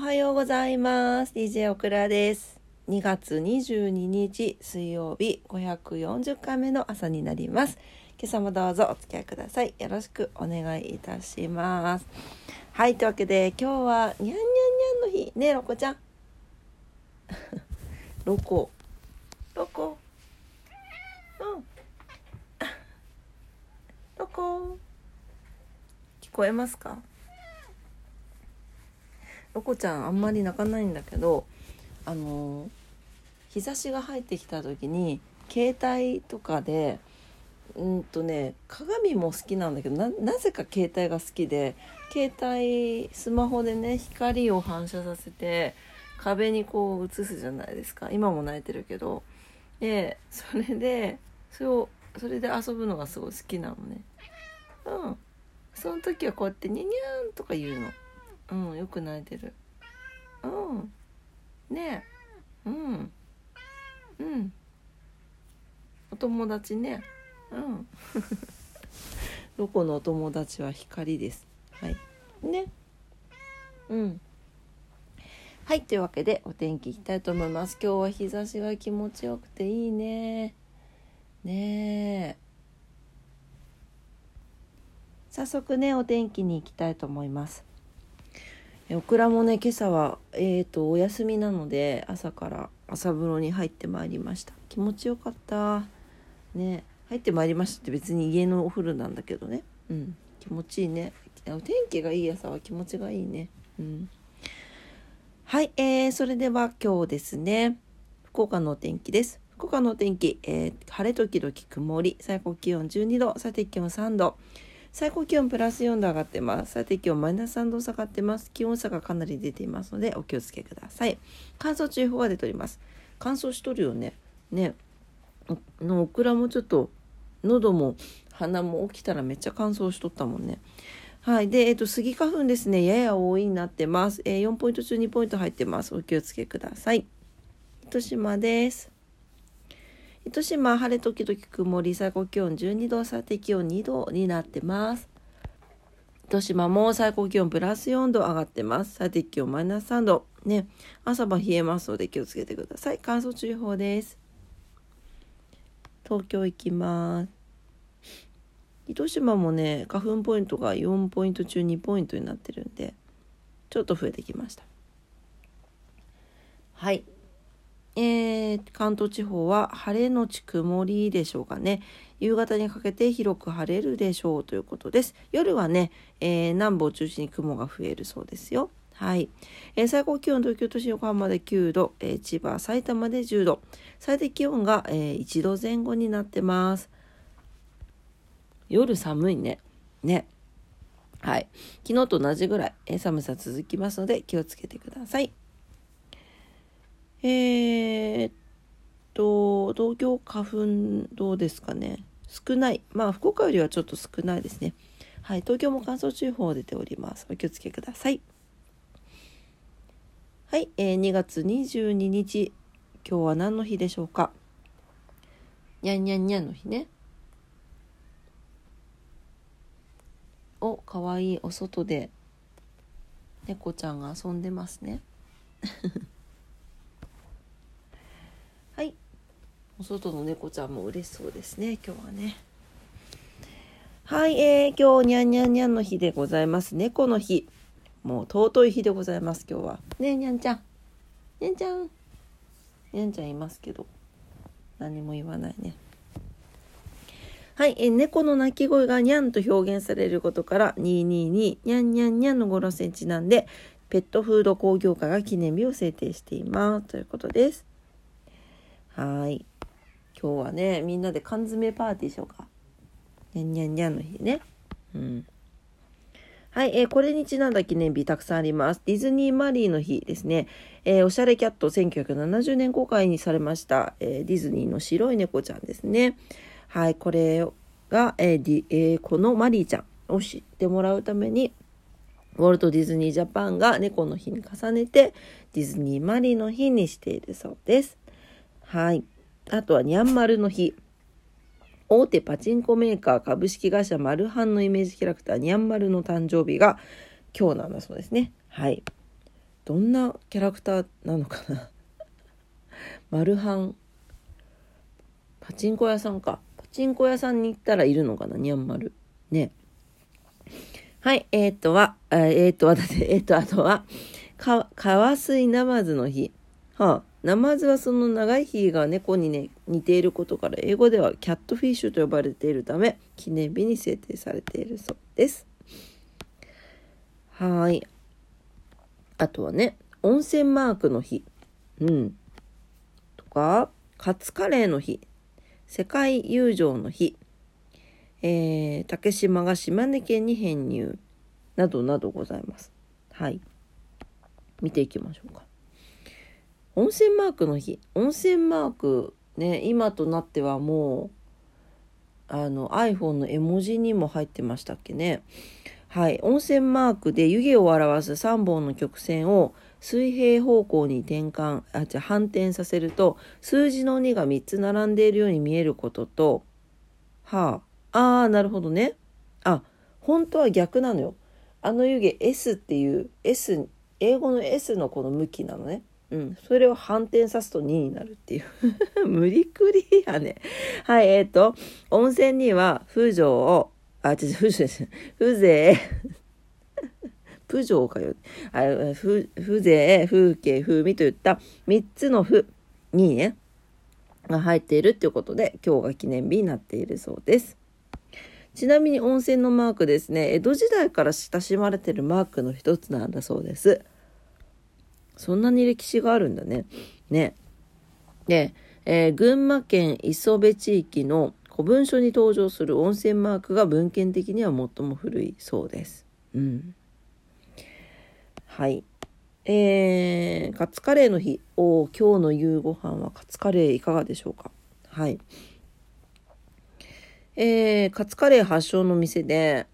はようございます。DJ オクラです。2月22日水曜日540回目の朝になります。今朝もどうぞお付き合いください。よろしくお願いいたします。はいというわけで今日はにゃんにゃんにゃんの日。ねえロコちゃん。ロコ。ロコ。うん。ロコ。聞こえますか？ロコちゃんあんまり泣かないんだけどあの日差しが入ってきた時に携帯とかでうんとね鏡も好きなんだけどなぜか携帯が好きで携帯スマホでね光を反射させて壁にこう映すじゃないですか。今も泣いてるけど。でそれでそれをそれで遊ぶのがすごい好きなのね。うん。その時はこうやって「ニャニャン」とか言うの。うんよく泣いてる。うん。ねうん。うん。お友達ね。うん。どこのお友達は光です。はい。ね。うん。はいというわけでお天気いきたいと思います。今日は日差しが気持ちよくていいね。ねえ。早速ねお天気に行きたいと思います。オクラもね今朝はえーとお休みなので朝から朝風呂に入ってまいりました。気持ちよかった。ね入ってまいりましたって別に家のお風呂なんだけどね。うん。気持ちいいね。お天気がいい朝は気持ちがいいね。うん。はい、えー、それでは今日ですね。福岡のお天気です。福岡のお天気、えー、晴れ時々曇り。最高気温12度。最低気温3度。最高気温プラス4度上がってます。最低気温マイナス3度下がってます。気温差がかなり出ていますのでお気をつけください。乾燥注意報が出ております。乾燥しとるよね。ね。のオクラもちょっと喉も鼻も起きたらめっちゃ乾燥しとったもんね。はい。で、えっ、と、スギ花粉ですね。やや多いになってます。えー、4ポイント中2ポイント入ってます。お気をつけください。糸島です。糸島晴れ時々曇り最高気温12度最低気温2度になってます。糸島も最高気温プラス4度上がってます。最低気温マイナス3度。ね。朝晩冷えますので気をつけてください。乾燥注意報です。東京行きます。糸島もね花粉ポイントが4ポイント中2ポイントになってるんでちょっと増えてきました。はい。えー、関東地方は晴れのち曇りでしょうかね。夕方にかけて広く晴れるでしょうということです。夜はね、えー、南部を中心に雲が増えるそうですよ。はい。えー、最高気温東京都心横浜で9度、えー、千葉、埼玉で10度、最低気温が、えー、1度前後になってます。夜寒いね。ね。はい。昨日と同じぐらい、え寒さ続きますので気をつけてください。えー、っと、東京花粉どうですかね？少ない。まあ、福岡よりはちょっと少ないですね。はい、東京も乾燥注意報出ております。お気をつけください。はい、えー、2月22日、今日は何の日でしょうか？にゃんにゃんにゃんの日ね。お、かわいいお外で猫ちゃんが遊んでますね。お外の猫ちゃんも嬉しそうですね。今日はね。はい、えー、今日にゃんにゃんにゃんの日でございます。猫の日。もう尊い日でございます今日は。ねにゃんちゃん。にゃんちゃん。にゃんちゃんいますけど。何も言わないね。はい、えー、猫の鳴き声がにゃんと表現されることから222にゃんにゃんにゃんの語呂線ちなんでペットフード工業会が記念日を制定しています。ということです。はい。今日はねみんなで缶詰パーティーしようかにゃんにゃんにゃんの日ねうんはい、えー、これにちなんだ記念日たくさんあります。ディズニーマリーの日ですね。えー、おしゃれキャット1970年公開にされました、えー、ディズニーの白い猫ちゃんですね。はい、これが、えーえー、このマリーちゃんを知ってもらうために、ウォルト・ディズニー・ジャパンが猫の日に重ねて、ディズニー・マリーの日にしているそうです。はい。あとはにゃんまるの日。大手パチンコメーカー株式会社マルハンのイメージキャラクターにゃんまるの誕生日が今日なんだそうですね。はい。どんなキャラクターなのかな。マルハン。パチンコ屋さんか。パチンコ屋さんに行ったらいるのかなニャンマル。ね。はいえー、っとはえー、っとはだってえー、っとあとはか川水ナマズの日。はあ。ナマズはその長い日が猫に、ね、似ていることから英語ではキャットフィッシュと呼ばれているため記念日に制定されているそうです。はい。あとはね、温泉マークの日。うん。とか、カツカレーの日。世界友情の日。えー、竹島が島根県に編入。などなどございます。はい。見ていきましょうか。温泉マークの日。温泉マーク、ね、今となってはもう、あの iPhone の絵文字にも入ってましたっけね。はい。温泉マークで湯気を表す3本の曲線を水平方向に転換、あ、じゃ反転させると、数字の2が3つ並んでいるように見えることと、はあ、ああ、なるほどね。あ、本当は逆なのよ。あの湯気 S っていう S、英語の S のこの向きなのね。うん。それを反転さすと2になるっていう。無理くりやね。はい、えっ、ー、と、温泉には風情をあ、違う、風情です。風情。プジョーかよ。あ風情、風景、風味といった3つの風にね、が入っているっていうことで、今日が記念日になっているそうです。ちなみに温泉のマークですね、江戸時代から親しまれているマークの一つなんだそうです。そんなに歴史があるんだね。ね。で、えー、群馬県磯部地域の古文書に登場する温泉マークが文献的には最も古いそうです。うん。はい。えー、カツカレーの日。お今日の夕ご飯はカツカレーいかがでしょうか？はい。えー、カツカレー発祥の店で、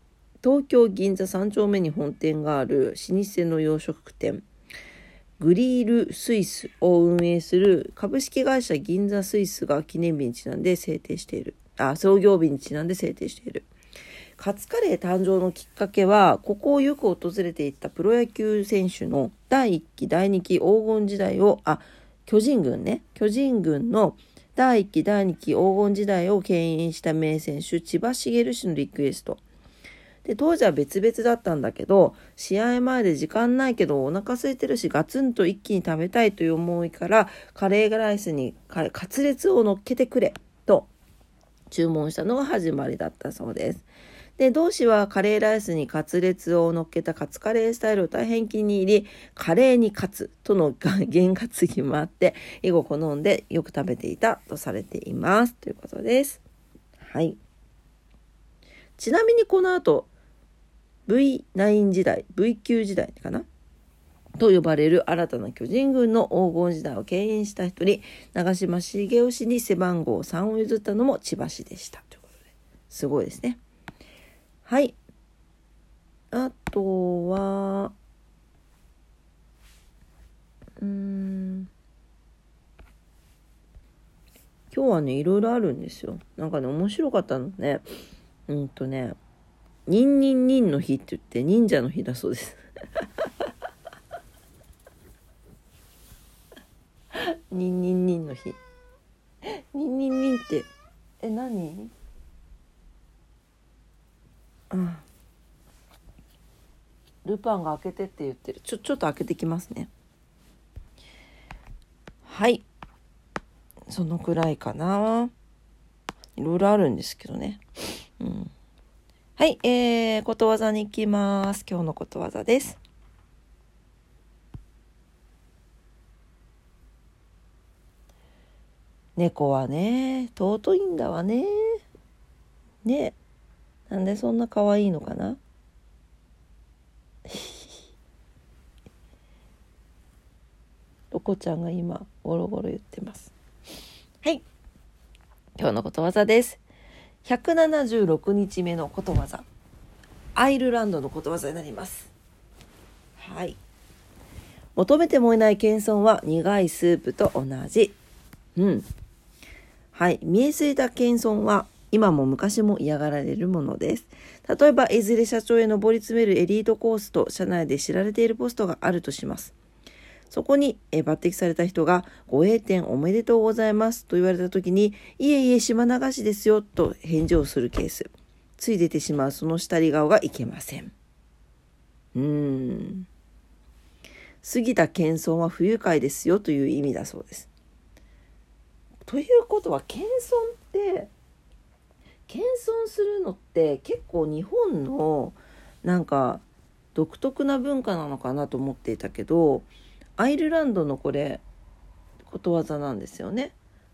東京銀座3丁目に本店がある老舗の洋食店、グリールスイスを運営する株式会社銀座スイスが記念日にちなんで制定している。あ、創業日にちなんで制定している。カツカレー誕生のきっかけは、ここをよく訪れていたプロ野球選手の第1期、第2期黄金時代を、あ、巨人軍ね、巨人軍の第1期、第2期黄金時代を牽引した名選手、千葉茂氏のリクエスト。で、当時は別々だったんだけど、試合前で時間ないけどお腹空いてるしガツンと一気に食べたいという思いから、カレーライスにカツレツを乗っけてくれと注文したのが始まりだったそうです。で、同志はカレーライスにカツレツを乗っけたカツカレースタイルを大変気に入り、カレーにカツとの 験担ぎもあって、以後好んでよく食べていたとされています。ということです。はい。ちなみにこの後、V9 時代、V9 時代かな？と呼ばれる新たな巨人軍の黄金時代を牽引した一人、長嶋茂雄氏に背番号3を譲ったのも千葉市でした。ということで、すごいですね。はい。あとは、うん、今日はね、いろいろあるんですよ。なんかね、面白かったのね。うんとね、ニンニンニンの日って言って忍者の日だそうです。ニンニンニンの日。ニンニンニンってえ何？あルパンが開けてって言ってる。ちょちょっと開けてきますね。はい。そのくらいかな。いろいろあるんですけどね。うん。はい、えー、ことわざに行きます。今日のことわざです。猫はね、尊いんだわね。ね。なんでそんな可愛いのかな ロコちゃんが今、ゴロゴロ言ってます。はい。今日のことわざです。176日目のことわざ。アイルランドのことわざになります。はい。求めてもいない謙遜は苦いスープと同じ。うん。はい。見えすいた謙遜は今も昔も嫌がられるものです。例えば、いずれ社長へ上り詰めるエリートコースと社内で知られているポストがあるとします。そこに、え抜擢された人が、ご栄転おめでとうございますと言われた時に、いえいえ、島流しですよと返事をするケース。つい出てしまうその下り顔がいけません。うーん。過ぎた謙遜は不愉快ですよという意味だそうです。ということは謙遜って謙遜するのって結構日本のなんか独特な文化なのかなと思っていたけどアイルランドのこれことわざなんですよね。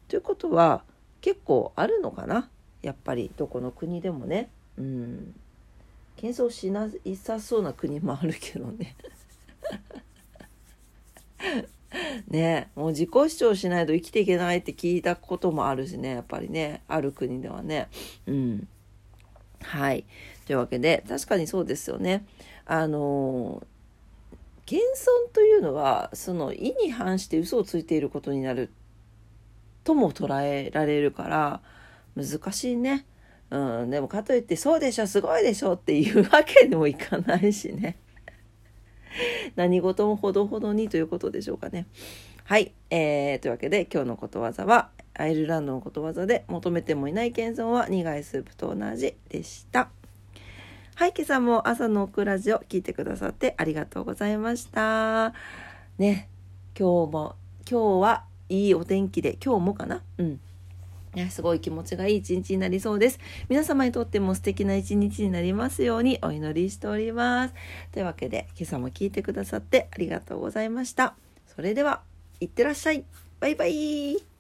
ということは結構あるのかな？やっぱりどこの国でもね。うん。謙遜しないさそうな国もあるけどね。ねもう自己主張しないと生きていけないって聞いたこともあるしねやっぱりねある国ではねうんはいというわけで確かにそうですよねあの謙遜というのはその意に反して嘘をついていることになるとも捉えられるから難しいね。うん、でもかといってそうでしょすごいでしょっていうわけにもいかないしね。何事もほどほどにということでしょうかね。はい、えー、というわけで今日のことわざはアイルランドのことわざで求めてもいない謙遜は苦いスープと同じでした。はい、今朝も朝のオクラジオ聞いてくださってありがとうございました。ね、今日も、今日はいいお天気で、今日もかな？うん。ね、すごい気持ちがいい一日になりそうです。皆様にとっても素敵な一日になりますようにお祈りしております。というわけで、今朝も聞いてくださってありがとうございました。それでは、いってらっしゃい。バイバイ。